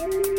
Bye.